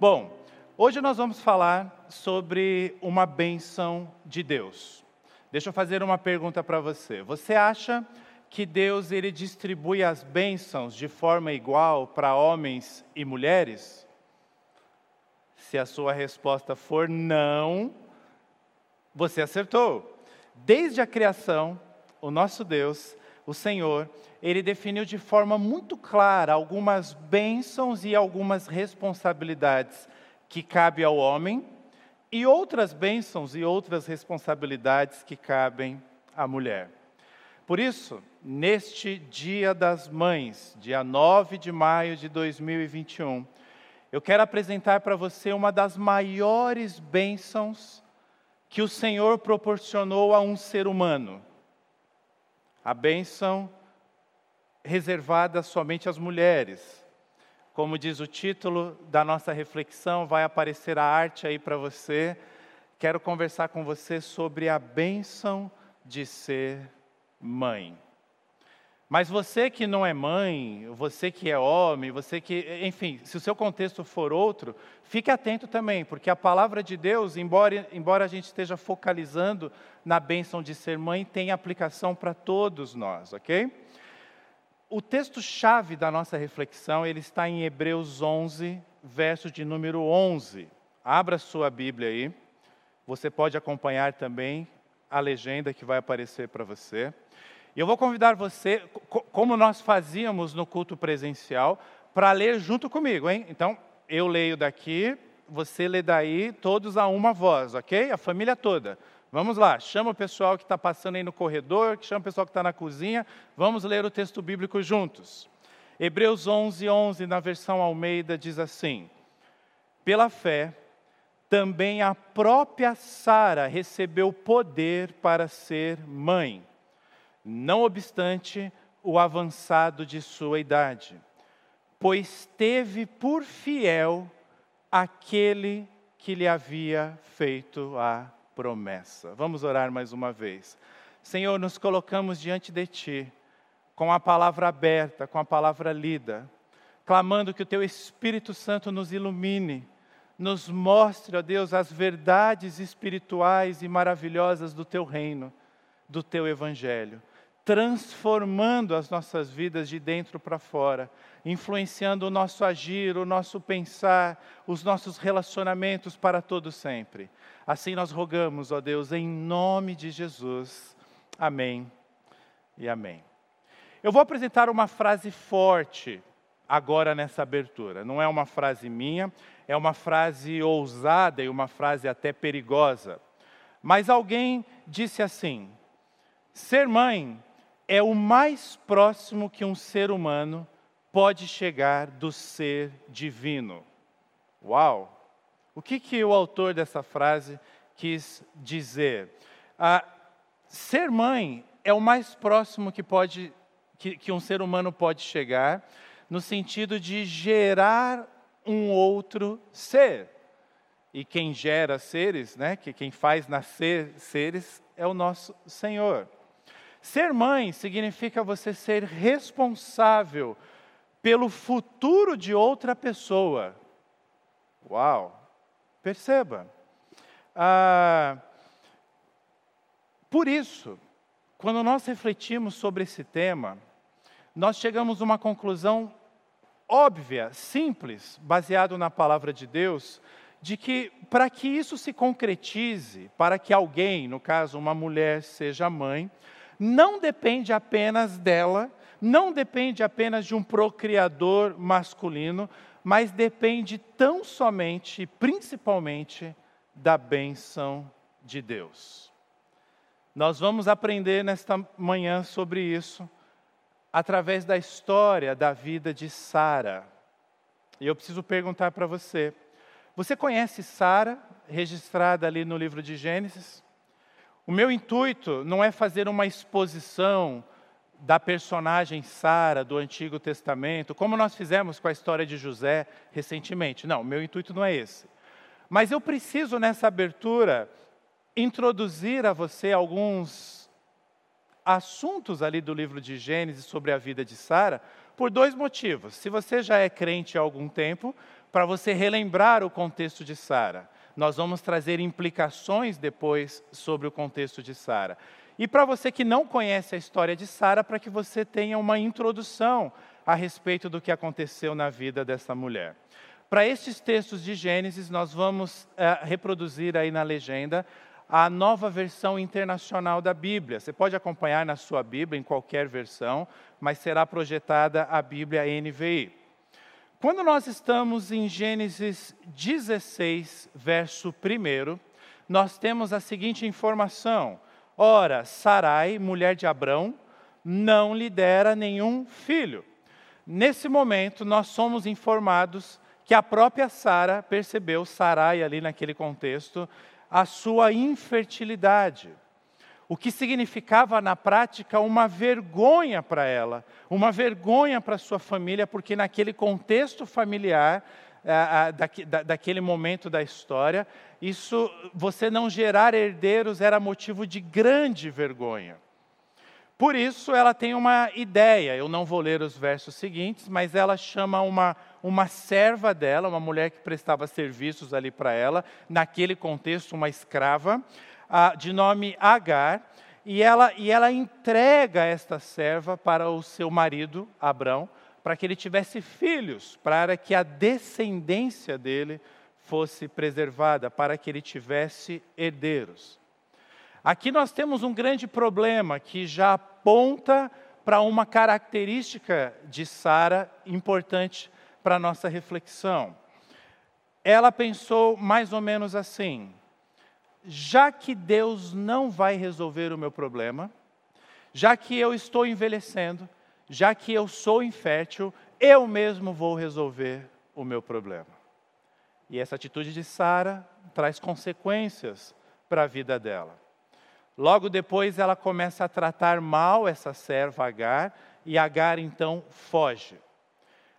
Bom, hoje nós vamos falar sobre uma bênção de Deus. Deixa eu fazer uma pergunta para você. Você acha que Deus ele distribui as bênçãos de forma igual para homens e mulheres? Se a sua resposta for não, você acertou. Desde a criação, o nosso Deus, o Senhor, ele definiu de forma muito clara algumas bênçãos e algumas responsabilidades que cabe ao homem e outras bênçãos e outras responsabilidades que cabem à mulher. Por isso, neste Dia das Mães, dia 9 de maio de 2021, eu quero apresentar para você uma das maiores bênçãos que o Senhor proporcionou a um ser humano. A bênção reservada somente às mulheres. Como diz o título da nossa reflexão, vai aparecer a arte aí para você. Quero conversar com você sobre a bênção de ser mãe. Mas você que não é mãe, você que é homem, você que, enfim, se o seu contexto for outro, fique atento também, porque a palavra de Deus, embora, embora a gente esteja focalizando na bênção de ser mãe, tem aplicação para todos nós, ok? O texto-chave da nossa reflexão, ele está em Hebreus 11, verso de número 11. Abra sua Bíblia aí, você pode acompanhar também a legenda que vai aparecer para você. Eu vou convidar você, como nós fazíamos no culto presencial, para ler junto comigo, hein? Então, eu leio daqui, você lê daí, todos a uma voz, ok? A família toda. Vamos lá, chama o pessoal que está passando aí no corredor, chama o pessoal que está na cozinha, vamos ler o texto bíblico juntos. Hebreus 11, 11, na versão Almeida, diz assim: Pela fé, também a própria Sara recebeu poder para ser mãe não obstante o avançado de sua idade, pois teve por fiel aquele que lhe havia feito a promessa. Vamos orar mais uma vez. Senhor, nos colocamos diante de Ti, com a palavra aberta, com a palavra lida, clamando que o Teu Espírito Santo nos ilumine, nos mostre, ó Deus, as verdades espirituais e maravilhosas do Teu reino, do Teu Evangelho transformando as nossas vidas de dentro para fora, influenciando o nosso agir, o nosso pensar, os nossos relacionamentos para todo sempre. Assim nós rogamos, ó Deus, em nome de Jesus. Amém e amém. Eu vou apresentar uma frase forte agora nessa abertura. Não é uma frase minha, é uma frase ousada e uma frase até perigosa. Mas alguém disse assim: ser mãe é o mais próximo que um ser humano pode chegar do ser divino. Uau! O que, que o autor dessa frase quis dizer? Ah, ser mãe é o mais próximo que, pode, que, que um ser humano pode chegar, no sentido de gerar um outro ser. E quem gera seres, né, que quem faz nascer seres, é o nosso Senhor. Ser mãe significa você ser responsável pelo futuro de outra pessoa. Uau! Perceba. Ah, por isso, quando nós refletimos sobre esse tema, nós chegamos a uma conclusão óbvia, simples, baseado na palavra de Deus, de que para que isso se concretize, para que alguém, no caso uma mulher, seja mãe, não depende apenas dela, não depende apenas de um procriador masculino, mas depende tão somente e principalmente da benção de Deus. Nós vamos aprender nesta manhã sobre isso através da história da vida de Sara. E eu preciso perguntar para você: você conhece Sara, registrada ali no livro de Gênesis? O meu intuito não é fazer uma exposição da personagem Sara do Antigo Testamento, como nós fizemos com a história de José recentemente. Não, o meu intuito não é esse. Mas eu preciso, nessa abertura, introduzir a você alguns assuntos ali do livro de Gênesis sobre a vida de Sara, por dois motivos. Se você já é crente há algum tempo, para você relembrar o contexto de Sara. Nós vamos trazer implicações depois sobre o contexto de Sara. E para você que não conhece a história de Sara, para que você tenha uma introdução a respeito do que aconteceu na vida dessa mulher. Para estes textos de Gênesis, nós vamos uh, reproduzir aí na legenda a nova versão internacional da Bíblia. Você pode acompanhar na sua Bíblia, em qualquer versão, mas será projetada a Bíblia NVI. Quando nós estamos em Gênesis 16, verso 1, nós temos a seguinte informação: Ora, Sarai, mulher de Abrão, não lhe dera nenhum filho. Nesse momento, nós somos informados que a própria Sara percebeu, Sarai ali naquele contexto, a sua infertilidade. O que significava na prática uma vergonha para ela, uma vergonha para sua família, porque naquele contexto familiar, daquele momento da história, isso, você não gerar herdeiros era motivo de grande vergonha. Por isso, ela tem uma ideia. Eu não vou ler os versos seguintes, mas ela chama uma, uma serva dela, uma mulher que prestava serviços ali para ela, naquele contexto, uma escrava, de nome Agar, e ela, e ela entrega esta serva para o seu marido, Abrão, para que ele tivesse filhos, para que a descendência dele fosse preservada, para que ele tivesse herdeiros. Aqui nós temos um grande problema que já aponta para uma característica de Sara importante para a nossa reflexão. Ela pensou mais ou menos assim: já que Deus não vai resolver o meu problema, já que eu estou envelhecendo, já que eu sou infértil, eu mesmo vou resolver o meu problema. E essa atitude de Sara traz consequências para a vida dela. Logo depois ela começa a tratar mal essa serva Agar, e Agar então foge.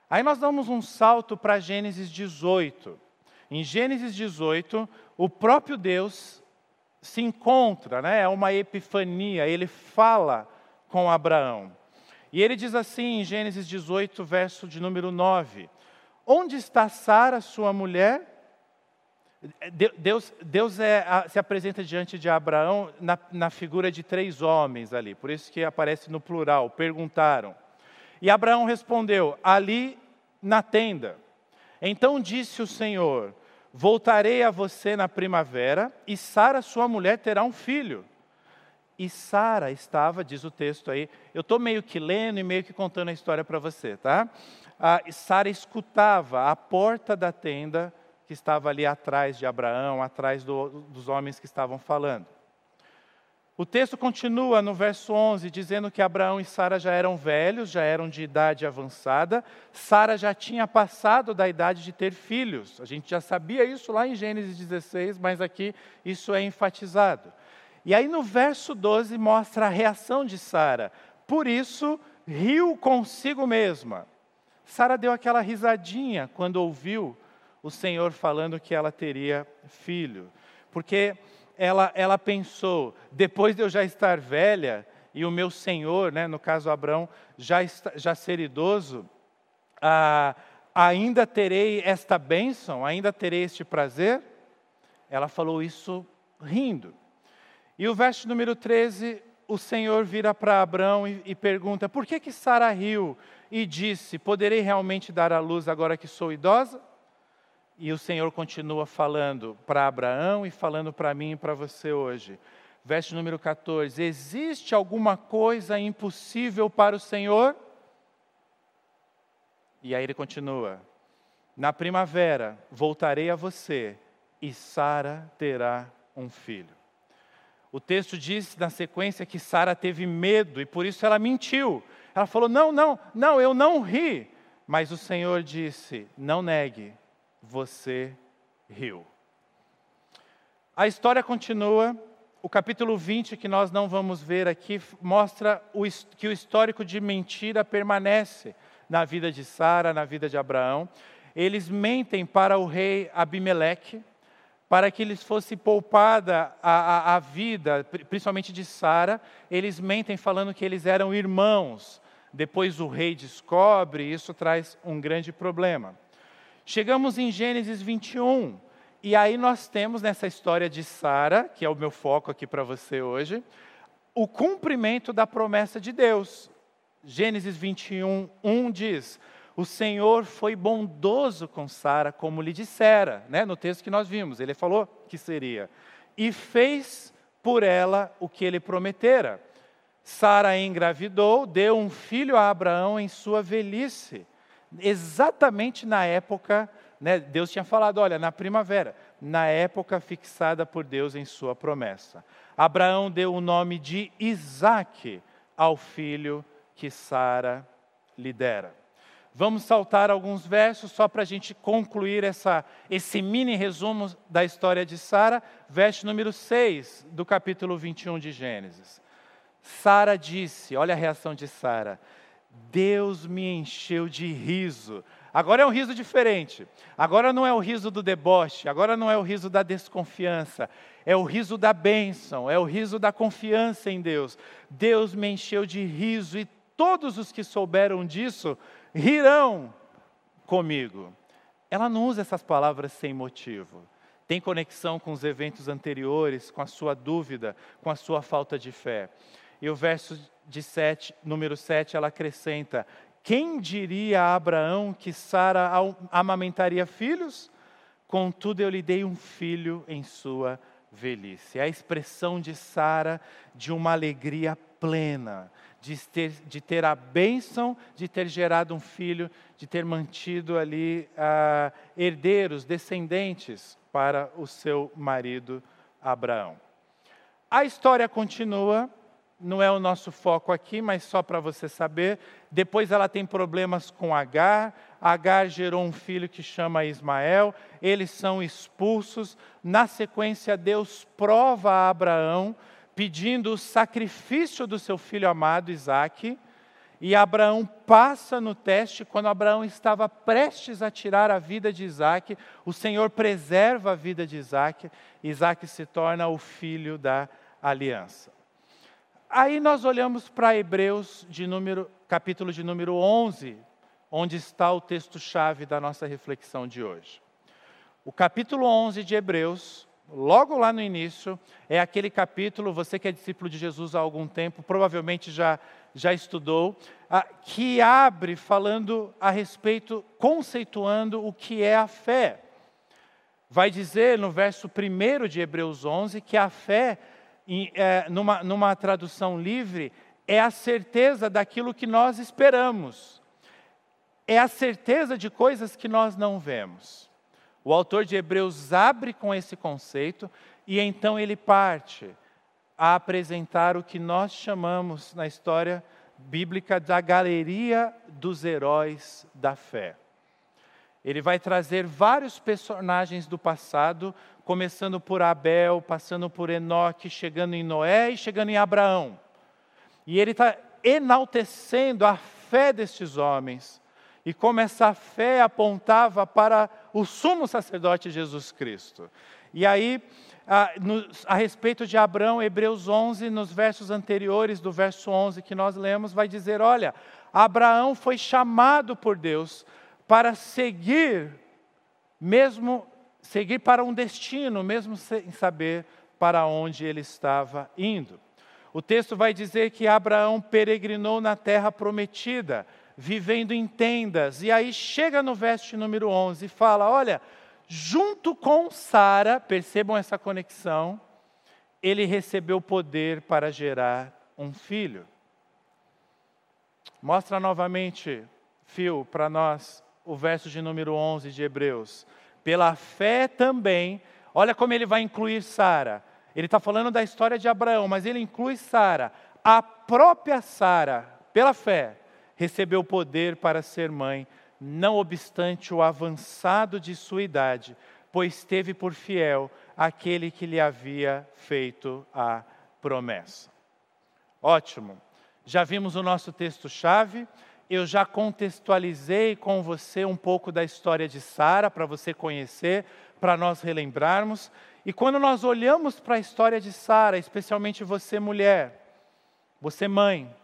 Aí nós damos um salto para Gênesis 18. Em Gênesis 18, o próprio Deus se encontra, né? é uma epifania, ele fala com Abraão. E ele diz assim em Gênesis 18, verso de número 9: Onde está Sara, sua mulher? Deus, Deus é, se apresenta diante de Abraão na, na, figura de três homens ali, por isso que aparece no plural. Perguntaram. E Abraão respondeu: Ali na tenda. Então disse o Senhor: Voltarei a você na primavera, e Sara, sua mulher, terá um filho. E Sara estava, diz o texto aí, eu estou meio que lendo e meio que contando a história para você, tá? Ah, Sara escutava à porta da tenda que estava ali atrás de Abraão, atrás do, dos homens que estavam falando. O texto continua no verso 11, dizendo que Abraão e Sara já eram velhos, já eram de idade avançada. Sara já tinha passado da idade de ter filhos. A gente já sabia isso lá em Gênesis 16, mas aqui isso é enfatizado. E aí no verso 12 mostra a reação de Sara. Por isso, riu consigo mesma. Sara deu aquela risadinha quando ouviu o Senhor falando que ela teria filho. Porque ela, ela pensou, depois de eu já estar velha, e o meu Senhor, né, no caso Abraão, já, já ser idoso, ah, ainda terei esta bênção, ainda terei este prazer? Ela falou isso rindo. E o verso número 13, o Senhor vira para Abraão e, e, pergunta: Por que que Sara riu e disse: Poderei realmente dar à luz agora que sou idosa? E o Senhor continua falando para Abraão e falando para mim e para você hoje. Verso número 14: Existe alguma coisa impossível para o Senhor? E aí ele continua: Na primavera voltarei a você e Sara terá um filho. O texto diz na sequência que Sara teve medo e por isso ela mentiu. Ela falou: Não, não, não, eu não ri. Mas o Senhor disse: Não negue, você riu. A história continua. O capítulo 20, que nós não vamos ver aqui, mostra que o histórico de mentira permanece na vida de Sara, na vida de Abraão. Eles mentem para o rei Abimeleque, para que lhes fosse poupada a, a, a vida, principalmente de Sara. Eles mentem falando que eles eram irmãos. Depois o rei descobre, e isso traz um grande problema. Chegamos em Gênesis 21, e aí nós temos nessa história de Sara, que é o meu foco aqui para você hoje, o cumprimento da promessa de Deus. Gênesis 21, 1 diz: O Senhor foi bondoso com Sara, como lhe dissera, né, no texto que nós vimos, ele falou que seria, e fez por ela o que ele prometera. Sara engravidou, deu um filho a Abraão em sua velhice, exatamente na época, né, Deus tinha falado, olha, na primavera, na época fixada por Deus em sua promessa. Abraão deu o nome de Isaque ao filho que Sara lhe dera. Vamos saltar alguns versos só para a gente concluir essa, esse mini resumo da história de Sara. Verso número 6 do capítulo 21 de Gênesis. Sara disse: olha a reação de Sara. Deus me encheu de riso. Agora é um riso diferente. Agora não é o riso do deboche, agora não é o riso da desconfiança, é o riso da bênção, é o riso da confiança em Deus. Deus me encheu de riso e todos os que souberam disso rirão comigo. Ela não usa essas palavras sem motivo. Tem conexão com os eventos anteriores, com a sua dúvida, com a sua falta de fé. E o verso de sete, número 7, ela acrescenta: Quem diria a Abraão que Sara amamentaria filhos? Contudo, eu lhe dei um filho em sua velhice. É a expressão de Sara de uma alegria plena, de ter, de ter a bênção de ter gerado um filho, de ter mantido ali ah, herdeiros, descendentes para o seu marido Abraão. A história continua, não é o nosso foco aqui, mas só para você saber. Depois ela tem problemas com Agar. Agar gerou um filho que chama Ismael. Eles são expulsos. Na sequência, Deus prova a Abraão pedindo o sacrifício do seu filho amado Isaque. E Abraão passa no teste, quando Abraão estava prestes a tirar a vida de Isaque, o Senhor preserva a vida de Isaque, Isaque se torna o filho da aliança. Aí nós olhamos para Hebreus, de número, capítulo de número 11, onde está o texto-chave da nossa reflexão de hoje. O capítulo 11 de Hebreus logo lá no início, é aquele capítulo, você que é discípulo de Jesus há algum tempo, provavelmente já, já estudou, que abre falando a respeito, conceituando o que é a fé. Vai dizer no verso 1 de Hebreus 11 que a fé, é, numa, numa tradução livre, é a certeza daquilo que nós esperamos, é a certeza de coisas que nós não vemos. O autor de Hebreus abre com esse conceito e então ele parte a apresentar o que nós chamamos na história bíblica da galeria dos heróis da fé. Ele vai trazer vários personagens do passado, começando por Abel, passando por Enoque, chegando em Noé e chegando em Abraão. E ele está enaltecendo a fé destes homens e como essa fé apontava para o sumo sacerdote Jesus Cristo. E aí, a, no, a, respeito de Abraão, Hebreus 11, nos versos anteriores do verso 11 que nós lemos, vai dizer: olha, Abraão foi chamado por Deus para seguir, mesmo seguir para um destino, mesmo sem saber para onde ele estava indo. O texto vai dizer que Abraão peregrinou na terra prometida vivendo em tendas. E aí chega no verso número 11 e fala: olha, junto com Sara, percebam essa conexão, ele recebeu poder para gerar um filho. Mostra novamente, Fio, para nós, o verso de número 11 de Hebreus. Pela fé também, olha como ele vai incluir Sara. Ele está falando da história de Abraão, mas ele inclui Sara. A própria Sara, pela fé, recebeu poder para ser mãe, não obstante o avançado de sua idade, pois teve por fiel aquele que lhe havia feito a promessa. Ótimo. Já vimos o nosso texto-chave. Eu já contextualizei com você um pouco da história de Sara, para você conhecer, para nós relembrarmos. E quando nós olhamos para a história de Sara, especialmente você, mulher, você, mãe,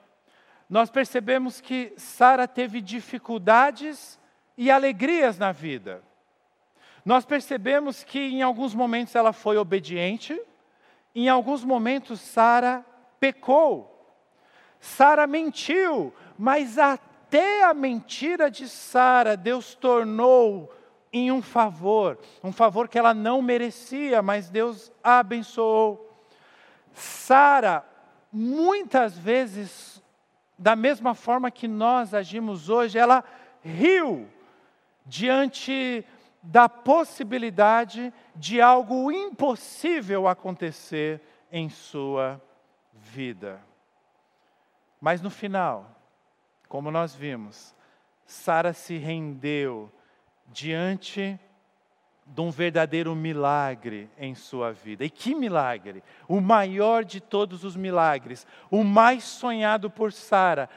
nós percebemos que Sara teve dificuldades e alegrias na vida. nós percebemos que em alguns momentos ela foi obediente, em alguns momentos Sara pecou. Sara mentiu, mas até a mentira de Sara Deus tornou em um favor, um favor que ela não merecia, mas Deus a abençoou. Sara, muitas vezes, da mesma forma que nós agimos hoje, ela riu diante da possibilidade de algo impossível acontecer em sua vida. Mas no final, como nós vimos, Sara se rendeu diante de um verdadeiro milagre em sua vida. E que milagre! O maior de todos os milagres, o mais sonhado por Sara,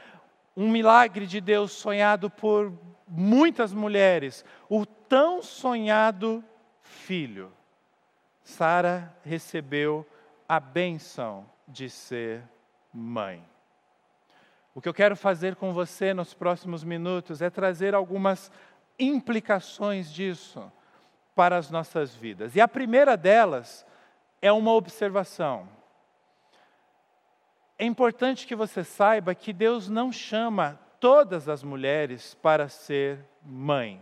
um milagre de Deus sonhado por muitas mulheres, o tão sonhado filho. Sara recebeu a benção de ser mãe. O que eu quero fazer com você nos próximos minutos é trazer algumas implicações disso para as nossas vidas. E a primeira delas é uma observação. É importante que você saiba que Deus não chama todas as mulheres para ser mãe.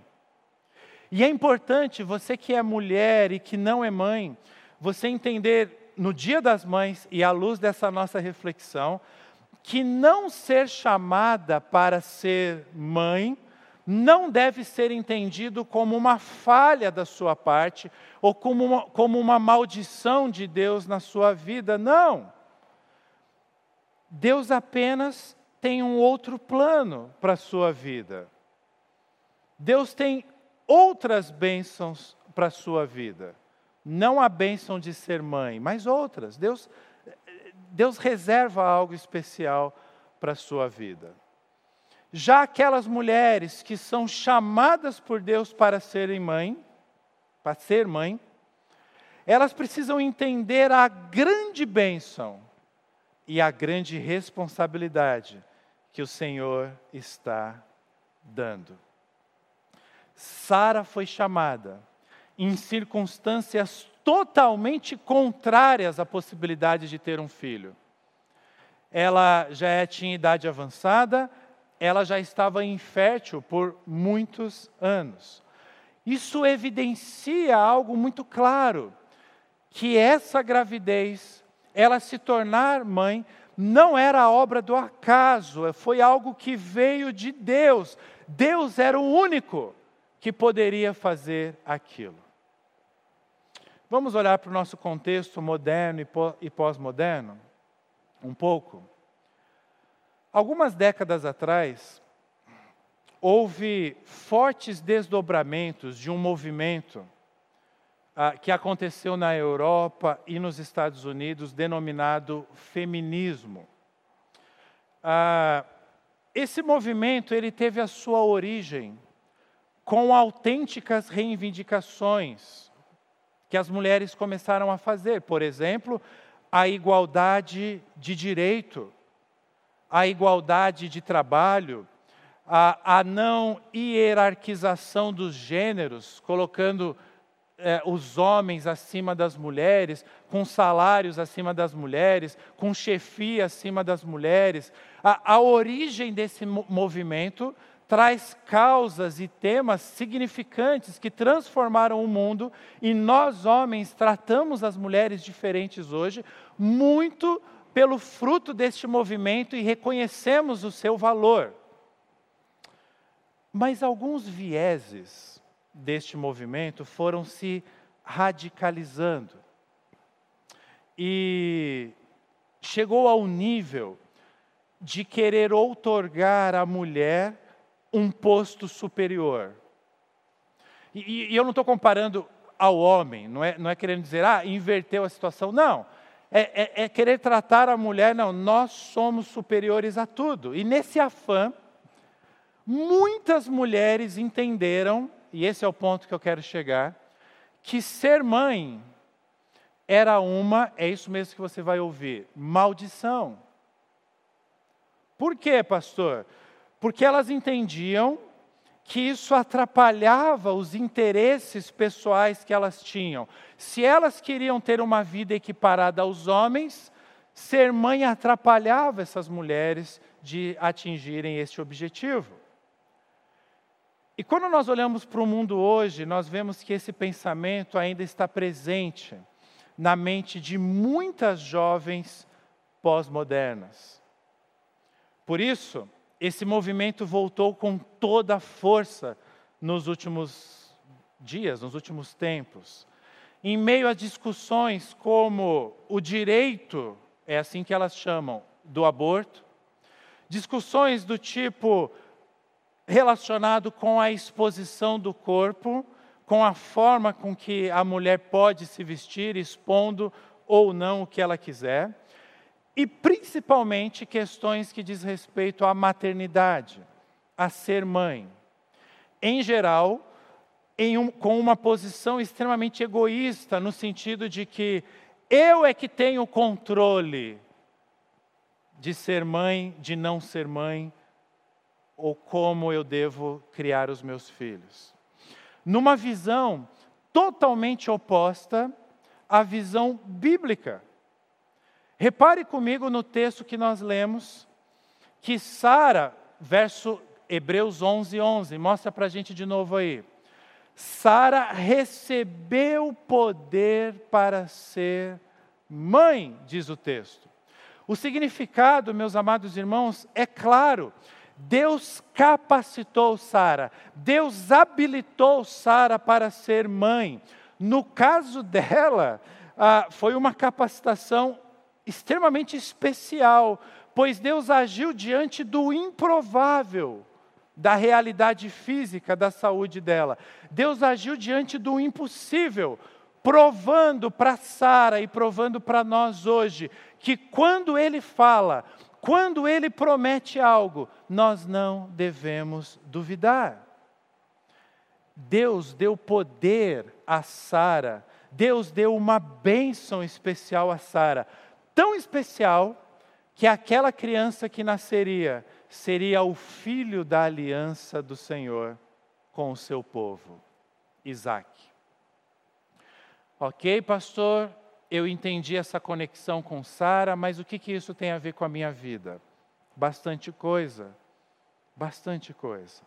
E é importante você que é mulher e que não é mãe, você entender no Dia das Mães e à luz dessa nossa reflexão, que não ser chamada para ser mãe não deve ser entendido como uma falha da sua parte ou como uma, como uma maldição de Deus na sua vida. Não. Deus apenas tem um outro plano para a sua vida. Deus tem outras bênçãos para a sua vida. Não a bênção de ser mãe, mas outras. Deus, Deus reserva algo especial para a sua vida. Já aquelas mulheres que são chamadas por Deus para serem mãe, para ser mãe, elas precisam entender a grande bênção e a grande responsabilidade que o Senhor está dando. Sara foi chamada em circunstâncias totalmente contrárias à possibilidade de ter um filho. Ela já tinha idade avançada, ela já estava infértil por muitos anos. Isso evidencia algo muito claro, que essa gravidez, ela se tornar mãe, não era obra do acaso, foi algo que veio de Deus. Deus era o único que poderia fazer aquilo. Vamos olhar para o nosso contexto moderno e pós-moderno? Um pouco. Algumas décadas atrás, houve fortes desdobramentos de um movimento ah, que aconteceu na Europa e nos Estados Unidos, denominado feminismo. Ah, esse movimento ele teve a sua origem com autênticas reivindicações que as mulheres começaram a fazer. Por exemplo, a igualdade de direito a igualdade de trabalho, a, a não hierarquização dos gêneros, colocando é, os homens acima das mulheres, com salários acima das mulheres, com chefia acima das mulheres. A, a origem desse movimento traz causas e temas significantes que transformaram o mundo e nós, homens, tratamos as mulheres diferentes hoje, muito pelo fruto deste movimento e reconhecemos o seu valor. Mas alguns vieses deste movimento foram se radicalizando. E chegou ao nível de querer outorgar à mulher um posto superior. E, e eu não estou comparando ao homem, não é, não é querendo dizer, ah, inverteu a situação. Não é, é, é querer tratar a mulher, não, nós somos superiores a tudo. E nesse afã, muitas mulheres entenderam, e esse é o ponto que eu quero chegar, que ser mãe era uma, é isso mesmo que você vai ouvir, maldição. Por quê, pastor? Porque elas entendiam que isso atrapalhava os interesses pessoais que elas tinham. Se elas queriam ter uma vida equiparada aos homens, ser mãe atrapalhava essas mulheres de atingirem este objetivo. E quando nós olhamos para o mundo hoje, nós vemos que esse pensamento ainda está presente na mente de muitas jovens pós-modernas. Por isso, esse movimento voltou com toda a força nos últimos dias, nos últimos tempos. Em meio a discussões como o direito, é assim que elas chamam, do aborto, discussões do tipo relacionado com a exposição do corpo, com a forma com que a mulher pode se vestir, expondo ou não o que ela quiser e principalmente questões que diz respeito à maternidade, a ser mãe. Em geral, em um, com uma posição extremamente egoísta, no sentido de que eu é que tenho controle de ser mãe, de não ser mãe, ou como eu devo criar os meus filhos. Numa visão totalmente oposta à visão bíblica. Repare comigo no texto que nós lemos, que Sara, verso Hebreus 11, 11, mostra para a gente de novo aí. Sara recebeu poder para ser mãe, diz o texto. O significado, meus amados irmãos, é claro. Deus capacitou Sara, Deus habilitou Sara para ser mãe. No caso dela, ah, foi uma capacitação extremamente especial, pois Deus agiu diante do improvável da realidade física da saúde dela. Deus agiu diante do impossível, provando para Sara e provando para nós hoje que quando ele fala, quando ele promete algo, nós não devemos duvidar. Deus deu poder a Sara, Deus deu uma bênção especial a Sara tão especial que aquela criança que nasceria seria o filho da aliança do Senhor com o seu povo, Isaac. Ok, pastor, eu entendi essa conexão com Sara, mas o que, que isso tem a ver com a minha vida? Bastante coisa, bastante coisa.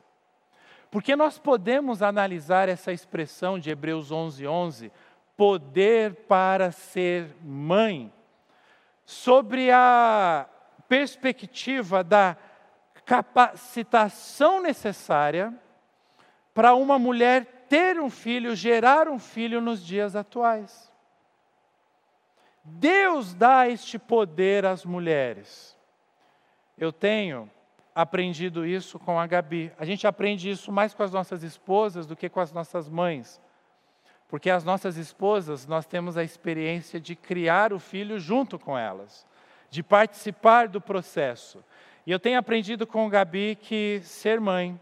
Porque nós podemos analisar essa expressão de Hebreus 11, 11, poder para ser mãe, sobre a perspectiva da capacitação necessária para uma mulher ter um filho, gerar um filho nos dias atuais. Deus dá este poder às mulheres. Eu tenho aprendido isso com a Gabi. A gente aprende isso mais com as nossas esposas do que com as nossas mães. Porque as nossas esposas, nós temos a experiência de criar o filho junto com elas, de participar do processo. E eu tenho aprendido com o Gabi que ser mãe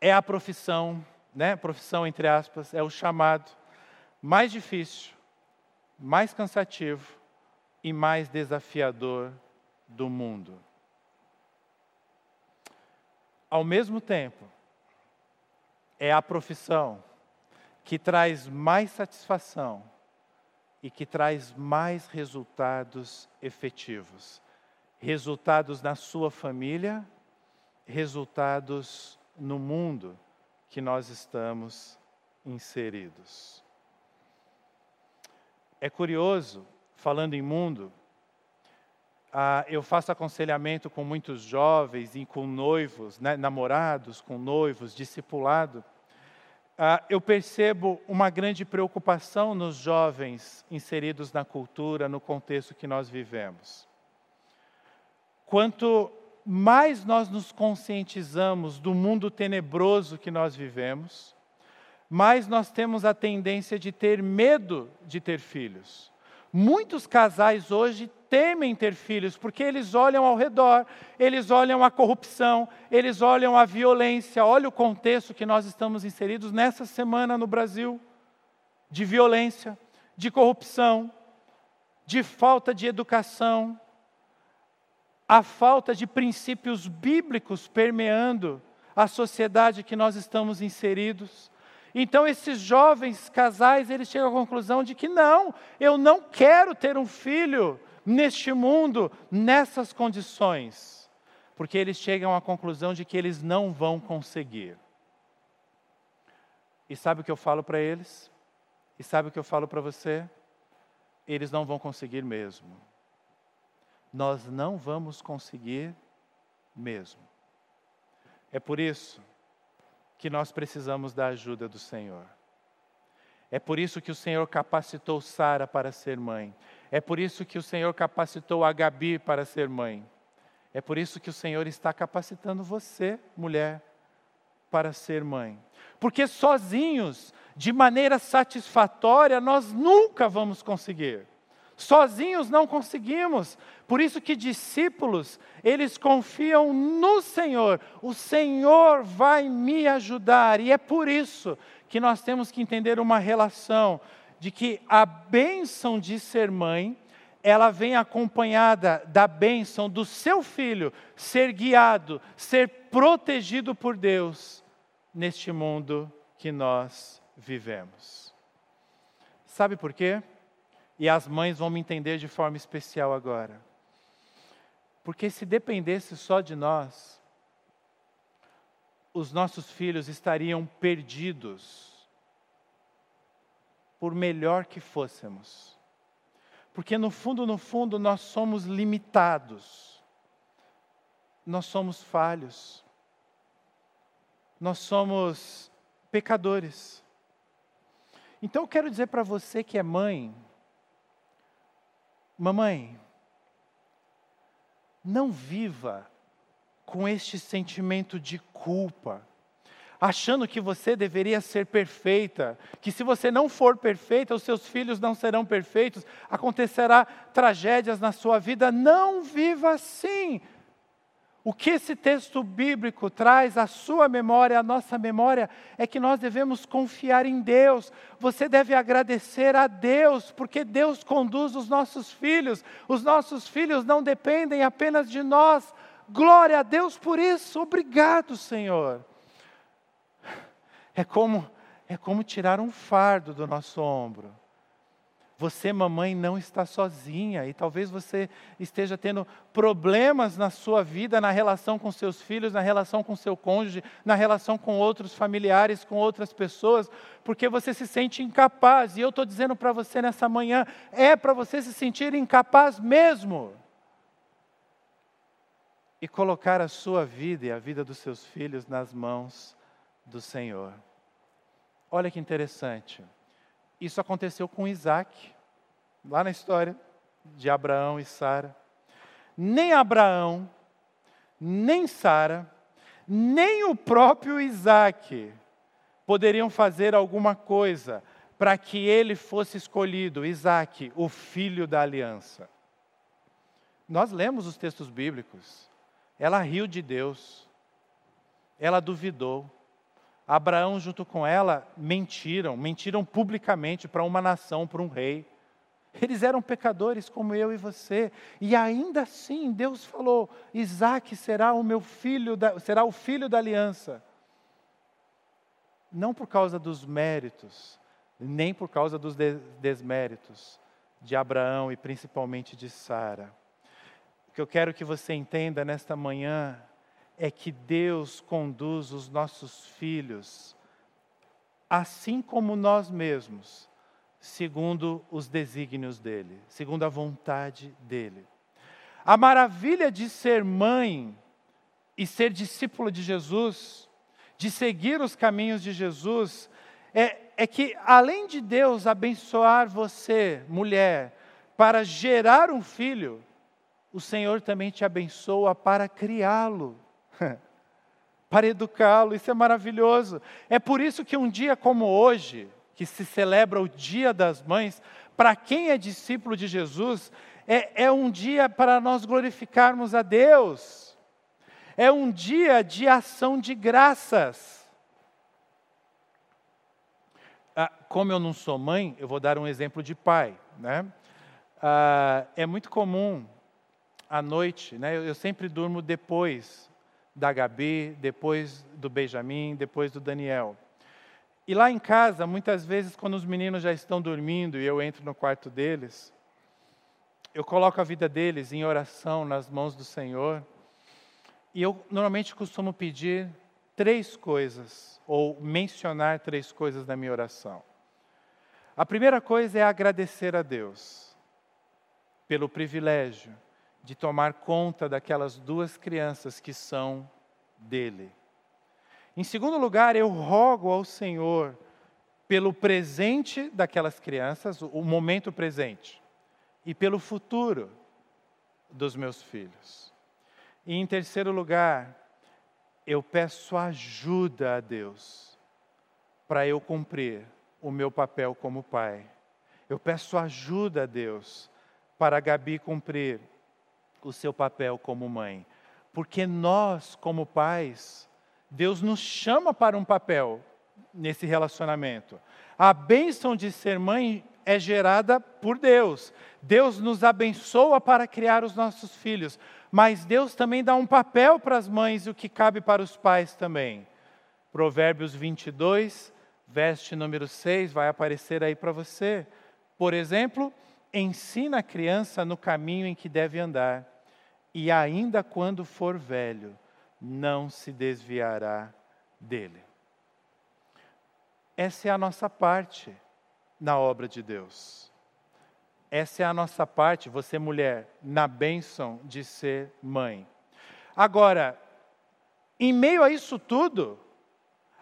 é a profissão, né, profissão entre aspas, é o chamado mais difícil, mais cansativo e mais desafiador do mundo. Ao mesmo tempo, é a profissão que traz mais satisfação e que traz mais resultados efetivos. Resultados na sua família, resultados no mundo que nós estamos inseridos. É curioso, falando em mundo, ah, eu faço aconselhamento com muitos jovens e com noivos, né, namorados, com noivos, discipulado ah, eu percebo uma grande preocupação nos jovens inseridos na cultura, no contexto que nós vivemos. Quanto mais nós nos conscientizamos do mundo tenebroso que nós vivemos, mais nós temos a tendência de ter medo de ter filhos. Muitos casais hoje temem ter filhos, porque eles olham ao redor, eles olham a corrupção, eles olham a violência. Olha o contexto que nós estamos inseridos nessa semana no Brasil de violência, de corrupção, de falta de educação, a falta de princípios bíblicos permeando a sociedade que nós estamos inseridos. Então, esses jovens casais, eles chegam à conclusão de que não, eu não quero ter um filho neste mundo, nessas condições, porque eles chegam à conclusão de que eles não vão conseguir. E sabe o que eu falo para eles? E sabe o que eu falo para você? Eles não vão conseguir mesmo. Nós não vamos conseguir mesmo. É por isso que nós precisamos da ajuda do Senhor. É por isso que o Senhor capacitou Sara para ser mãe. É por isso que o Senhor capacitou a Gabi para ser mãe. É por isso que o Senhor está capacitando você, mulher, para ser mãe. Porque sozinhos, de maneira satisfatória, nós nunca vamos conseguir. Sozinhos não conseguimos. Por isso que discípulos, eles confiam no Senhor. O Senhor vai me ajudar. E é por isso que nós temos que entender uma relação de que a bênção de ser mãe, ela vem acompanhada da bênção do seu filho ser guiado, ser protegido por Deus neste mundo que nós vivemos. Sabe por quê? E as mães vão me entender de forma especial agora. Porque se dependesse só de nós, os nossos filhos estariam perdidos, por melhor que fôssemos. Porque no fundo, no fundo, nós somos limitados, nós somos falhos, nós somos pecadores. Então eu quero dizer para você que é mãe, Mamãe, não viva com este sentimento de culpa, achando que você deveria ser perfeita, que se você não for perfeita, os seus filhos não serão perfeitos, acontecerá tragédias na sua vida. Não viva assim. O que esse texto bíblico traz à sua memória, à nossa memória, é que nós devemos confiar em Deus. Você deve agradecer a Deus, porque Deus conduz os nossos filhos. Os nossos filhos não dependem apenas de nós. Glória a Deus por isso. Obrigado, Senhor. É como é como tirar um fardo do nosso ombro. Você, mamãe, não está sozinha e talvez você esteja tendo problemas na sua vida, na relação com seus filhos, na relação com seu cônjuge, na relação com outros familiares, com outras pessoas, porque você se sente incapaz. E eu estou dizendo para você nessa manhã: é para você se sentir incapaz mesmo. E colocar a sua vida e a vida dos seus filhos nas mãos do Senhor. Olha que interessante. Isso aconteceu com Isaac, lá na história de Abraão e Sara. Nem Abraão, nem Sara, nem o próprio Isaac poderiam fazer alguma coisa para que ele fosse escolhido, Isaac, o filho da aliança. Nós lemos os textos bíblicos. Ela riu de Deus, ela duvidou, Abraão, junto com ela, mentiram, mentiram publicamente para uma nação, para um rei. Eles eram pecadores como eu e você, e ainda assim Deus falou: Isaac será o meu filho, da, será o filho da aliança. Não por causa dos méritos, nem por causa dos desméritos de Abraão e principalmente de Sara. O que eu quero que você entenda nesta manhã é que Deus conduz os nossos filhos, assim como nós mesmos, segundo os desígnios dele, segundo a vontade dele. A maravilha de ser mãe e ser discípula de Jesus, de seguir os caminhos de Jesus, é, é que além de Deus abençoar você, mulher, para gerar um filho, o Senhor também te abençoa para criá-lo. para educá-lo, isso é maravilhoso. É por isso que um dia como hoje, que se celebra o Dia das Mães, para quem é discípulo de Jesus, é, é um dia para nós glorificarmos a Deus, é um dia de ação de graças. Ah, como eu não sou mãe, eu vou dar um exemplo de pai. Né? Ah, é muito comum à noite, né, eu, eu sempre durmo depois da Gabi, depois do Benjamin, depois do Daniel. E lá em casa, muitas vezes, quando os meninos já estão dormindo e eu entro no quarto deles, eu coloco a vida deles em oração nas mãos do Senhor. E eu normalmente costumo pedir três coisas, ou mencionar três coisas na minha oração. A primeira coisa é agradecer a Deus pelo privilégio de tomar conta daquelas duas crianças que são dele. Em segundo lugar, eu rogo ao Senhor pelo presente daquelas crianças, o momento presente, e pelo futuro dos meus filhos. E em terceiro lugar, eu peço ajuda a Deus para eu cumprir o meu papel como pai. Eu peço ajuda a Deus para a Gabi cumprir o seu papel como mãe. Porque nós, como pais, Deus nos chama para um papel nesse relacionamento. A bênção de ser mãe é gerada por Deus. Deus nos abençoa para criar os nossos filhos, mas Deus também dá um papel para as mães e o que cabe para os pais também. Provérbios 22, verso número 6, vai aparecer aí para você. Por exemplo, ensina a criança no caminho em que deve andar, e ainda quando for velho, não se desviará dele. Essa é a nossa parte na obra de Deus. Essa é a nossa parte, você mulher, na bênção de ser mãe. Agora, em meio a isso tudo,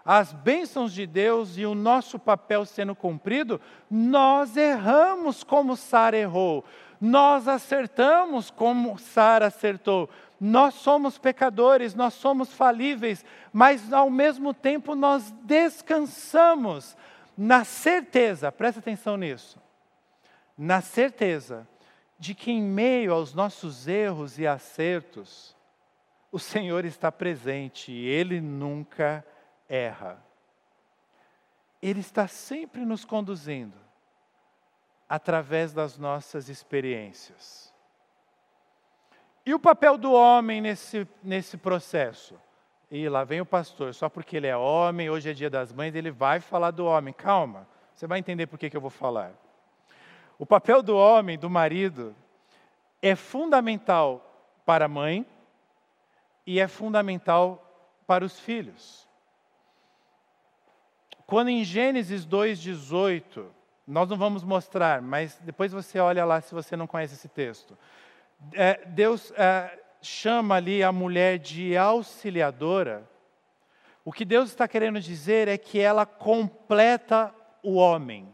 as bênçãos de Deus e o nosso papel sendo cumprido, nós erramos como Sara errou, nós acertamos como Sara acertou. Nós somos pecadores, nós somos falíveis, mas ao mesmo tempo nós descansamos na certeza, presta atenção nisso, na certeza de que em meio aos nossos erros e acertos, o Senhor está presente e Ele nunca erra. Ele está sempre nos conduzindo através das nossas experiências. E o papel do homem nesse, nesse processo? E lá vem o pastor, só porque ele é homem, hoje é dia das mães, ele vai falar do homem. Calma, você vai entender por que, que eu vou falar. O papel do homem, do marido, é fundamental para a mãe e é fundamental para os filhos. Quando em Gênesis 2,18, nós não vamos mostrar, mas depois você olha lá se você não conhece esse texto. É, Deus é, chama ali a mulher de auxiliadora, o que Deus está querendo dizer é que ela completa o homem.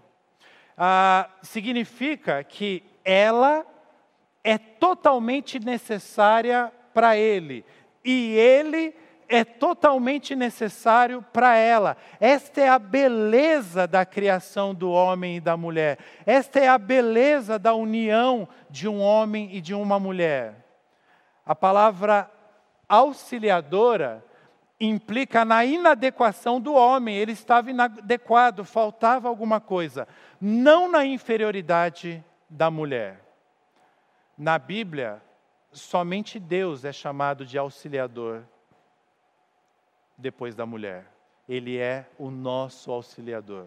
Ah, significa que ela é totalmente necessária para ele e ele é totalmente necessário para ela. Esta é a beleza da criação do homem e da mulher. Esta é a beleza da união de um homem e de uma mulher. A palavra auxiliadora implica na inadequação do homem, ele estava inadequado, faltava alguma coisa, não na inferioridade da mulher. Na Bíblia, somente Deus é chamado de auxiliador depois da mulher. Ele é o nosso auxiliador.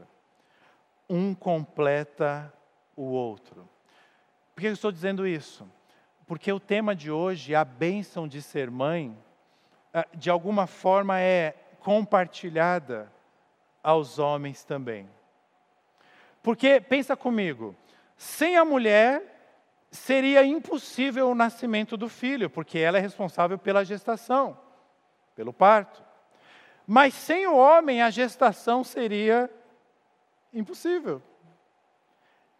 Um completa o outro. Por que eu estou dizendo isso? Porque o tema de hoje, a bênção de ser mãe, ah, de alguma forma é compartilhada aos homens também. Porque, pensa comigo, sem a mulher seria impossível o nascimento do filho, porque ela é responsável pela gestação, pelo parto. Mas sem o homem a gestação seria impossível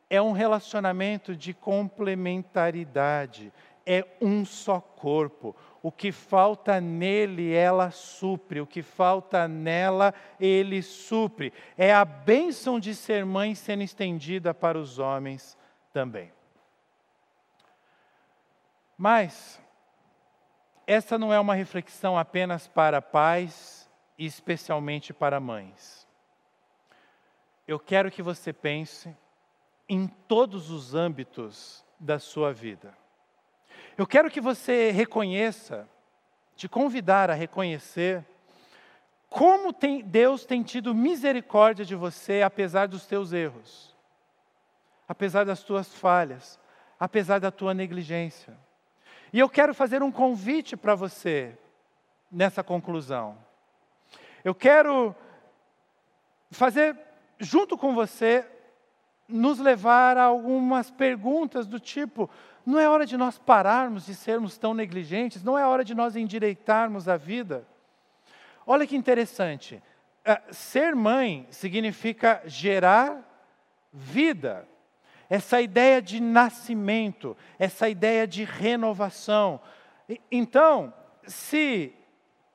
é um relacionamento de complementaridade, é um só corpo. O que falta nele, ela supre, o que falta nela, ele supre. É a bênção de ser mãe sendo estendida para os homens também. Mas, essa não é uma reflexão apenas para pais e especialmente para mães. Eu quero que você pense em todos os âmbitos da sua vida. Eu quero que você reconheça te convidar a reconhecer como tem, Deus tem tido misericórdia de você apesar dos teus erros, apesar das tuas falhas, apesar da tua negligência. E eu quero fazer um convite para você nessa conclusão. Eu quero fazer junto com você nos levar a algumas perguntas do tipo: não é hora de nós pararmos de sermos tão negligentes, não é hora de nós endireitarmos a vida. Olha que interessante. É, ser mãe significa gerar vida. Essa ideia de nascimento, essa ideia de renovação. Então, se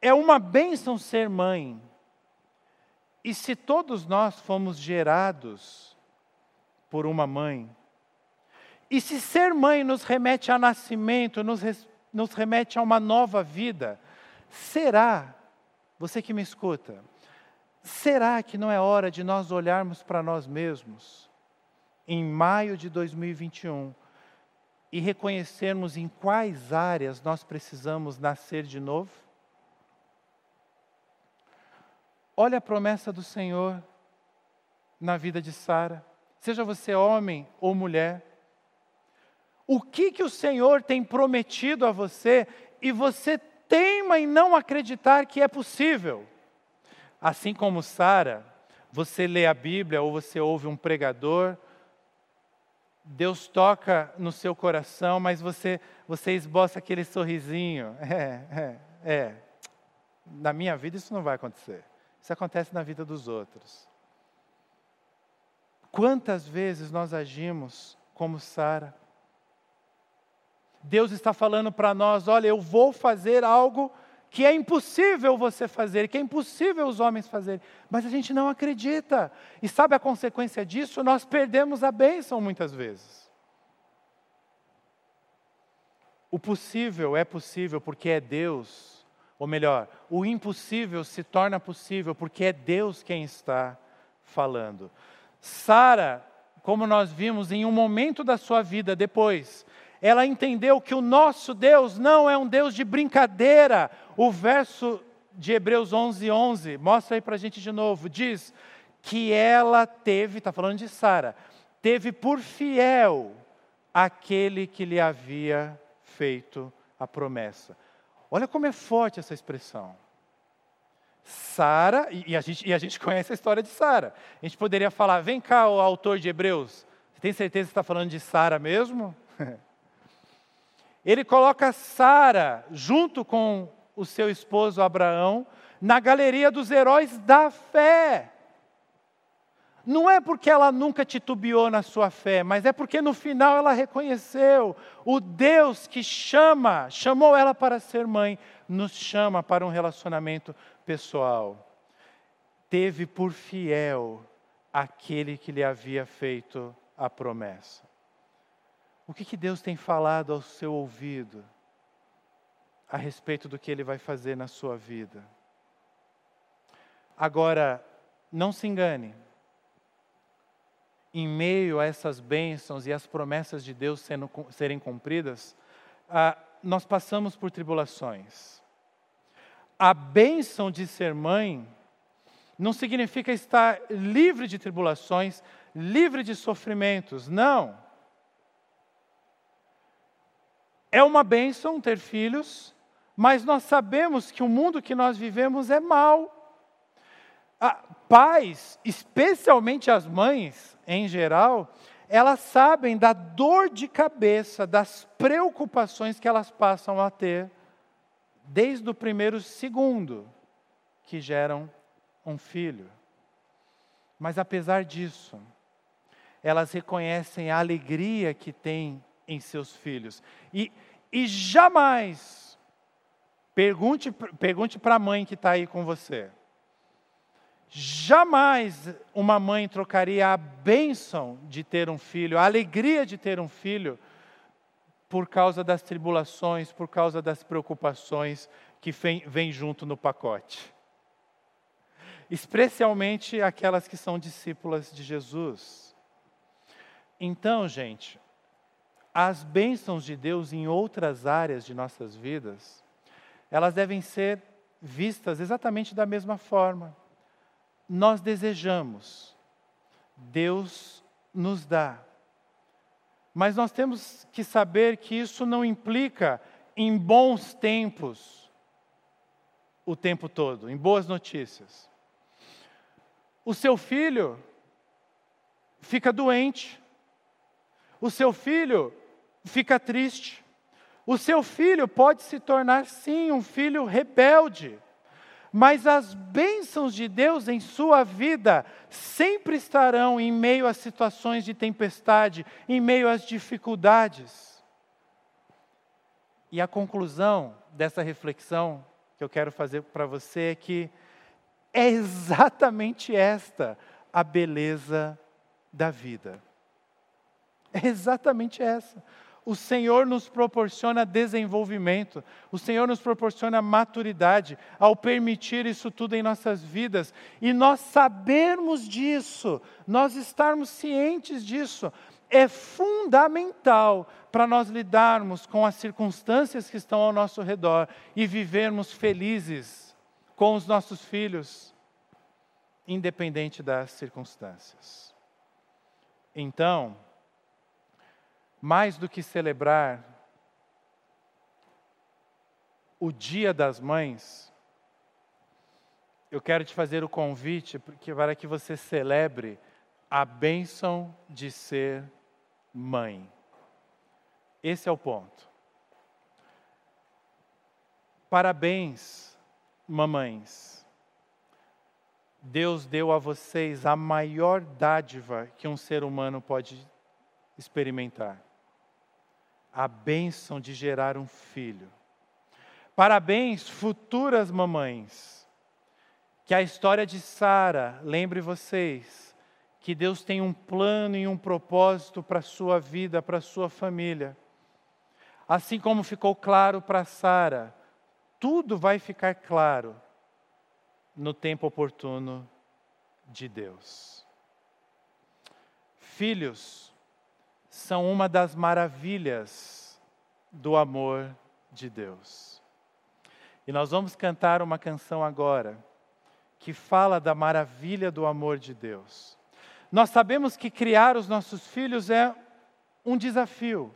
é uma bênção ser mãe, e se todos nós fomos gerados por uma mãe, e se ser mãe nos remete a nascimento, nos, nos remete a uma nova vida, será você que me escuta, será que não é hora de nós olharmos para nós mesmos em maio de 2021 e reconhecermos em quais áreas nós precisamos nascer de novo? Olha a promessa do Senhor na vida de Sara, seja você homem ou mulher. O que que o Senhor tem prometido a você e você teima em não acreditar que é possível. Assim como Sara, você lê a Bíblia ou você ouve um pregador, Deus toca no seu coração, mas você, você esboça aquele sorrisinho. É, é, é. Na minha vida isso não vai acontecer. Isso acontece na vida dos outros. Quantas vezes nós agimos como Sara? Deus está falando para nós: olha, eu vou fazer algo que é impossível você fazer, que é impossível os homens fazerem, mas a gente não acredita. E sabe a consequência disso? Nós perdemos a bênção muitas vezes. O possível é possível porque é Deus, ou melhor, o impossível se torna possível porque é Deus quem está falando. Sara, como nós vimos em um momento da sua vida depois, ela entendeu que o nosso Deus não é um Deus de brincadeira. O verso de Hebreus 11, 11, mostra aí para a gente de novo, diz que ela teve, está falando de Sara, teve por fiel aquele que lhe havia feito a promessa. Olha como é forte essa expressão. Sara, e, a gente, e a gente conhece a história de Sara. A gente poderia falar, vem cá, o autor de Hebreus, você tem certeza que está falando de Sara mesmo? ele coloca Sara junto com o seu esposo Abraão na galeria dos heróis da fé. Não é porque ela nunca titubeou na sua fé, mas é porque no final ela reconheceu o Deus que chama, chamou ela para ser mãe, nos chama para um relacionamento pessoal. Teve por fiel aquele que lhe havia feito a promessa. O que, que Deus tem falado ao seu ouvido a respeito do que Ele vai fazer na sua vida? Agora, não se engane. Em meio a essas bênçãos e as promessas de Deus sendo, serem cumpridas, ah, nós passamos por tribulações. A bênção de ser mãe não significa estar livre de tribulações, livre de sofrimentos. Não. É uma bênção ter filhos, mas nós sabemos que o mundo que nós vivemos é mau. Pais, especialmente as mães em geral, elas sabem da dor de cabeça, das preocupações que elas passam a ter desde o primeiro segundo que geram um filho. Mas apesar disso, elas reconhecem a alegria que têm em seus filhos. E, e jamais, pergunte, pergunte para a mãe que está aí com você, jamais uma mãe trocaria a bênção de ter um filho, a alegria de ter um filho, por causa das tribulações, por causa das preocupações que vem, vem junto no pacote. Especialmente aquelas que são discípulas de Jesus. Então, gente, as bênçãos de Deus em outras áreas de nossas vidas elas devem ser vistas exatamente da mesma forma. Nós desejamos, Deus nos dá. Mas nós temos que saber que isso não implica em bons tempos o tempo todo, em boas notícias. O seu filho fica doente, o seu filho fica triste, o seu filho pode se tornar, sim, um filho rebelde, mas as bênçãos de Deus em sua vida sempre estarão em meio a situações de tempestade, em meio às dificuldades. E a conclusão dessa reflexão que eu quero fazer para você é que é exatamente esta a beleza da vida. É exatamente essa. O Senhor nos proporciona desenvolvimento, o Senhor nos proporciona maturidade ao permitir isso tudo em nossas vidas. E nós sabermos disso, nós estarmos cientes disso, é fundamental para nós lidarmos com as circunstâncias que estão ao nosso redor e vivermos felizes com os nossos filhos, independente das circunstâncias. Então, mais do que celebrar o Dia das Mães, eu quero te fazer o convite para que você celebre a bênção de ser mãe. Esse é o ponto. Parabéns, mamães. Deus deu a vocês a maior dádiva que um ser humano pode experimentar a bênção de gerar um filho. Parabéns, futuras mamães. Que a história de Sara lembre vocês que Deus tem um plano e um propósito para a sua vida, para a sua família. Assim como ficou claro para Sara, tudo vai ficar claro no tempo oportuno de Deus. Filhos, são uma das maravilhas do amor de Deus. E nós vamos cantar uma canção agora que fala da maravilha do amor de Deus. Nós sabemos que criar os nossos filhos é um desafio.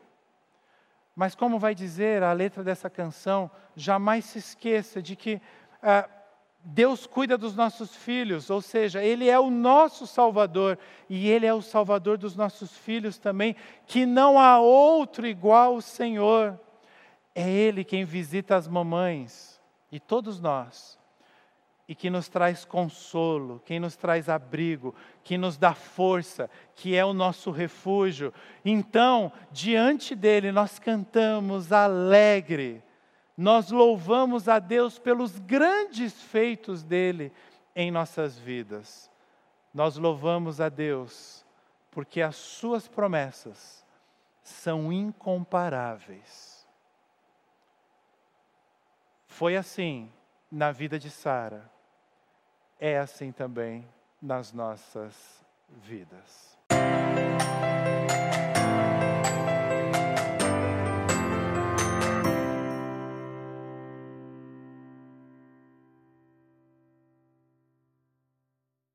Mas, como vai dizer a letra dessa canção, jamais se esqueça de que ah, Deus cuida dos nossos filhos, ou seja, Ele é o nosso Salvador e Ele é o Salvador dos nossos filhos também, que não há outro igual ao Senhor. É Ele quem visita as mamães e todos nós, e que nos traz consolo, quem nos traz abrigo, que nos dá força, que é o nosso refúgio. Então, diante dele, nós cantamos alegre nós louvamos a Deus pelos grandes feitos dele em nossas vidas. Nós louvamos a Deus porque as suas promessas são incomparáveis. Foi assim na vida de Sara, é assim também nas nossas vidas.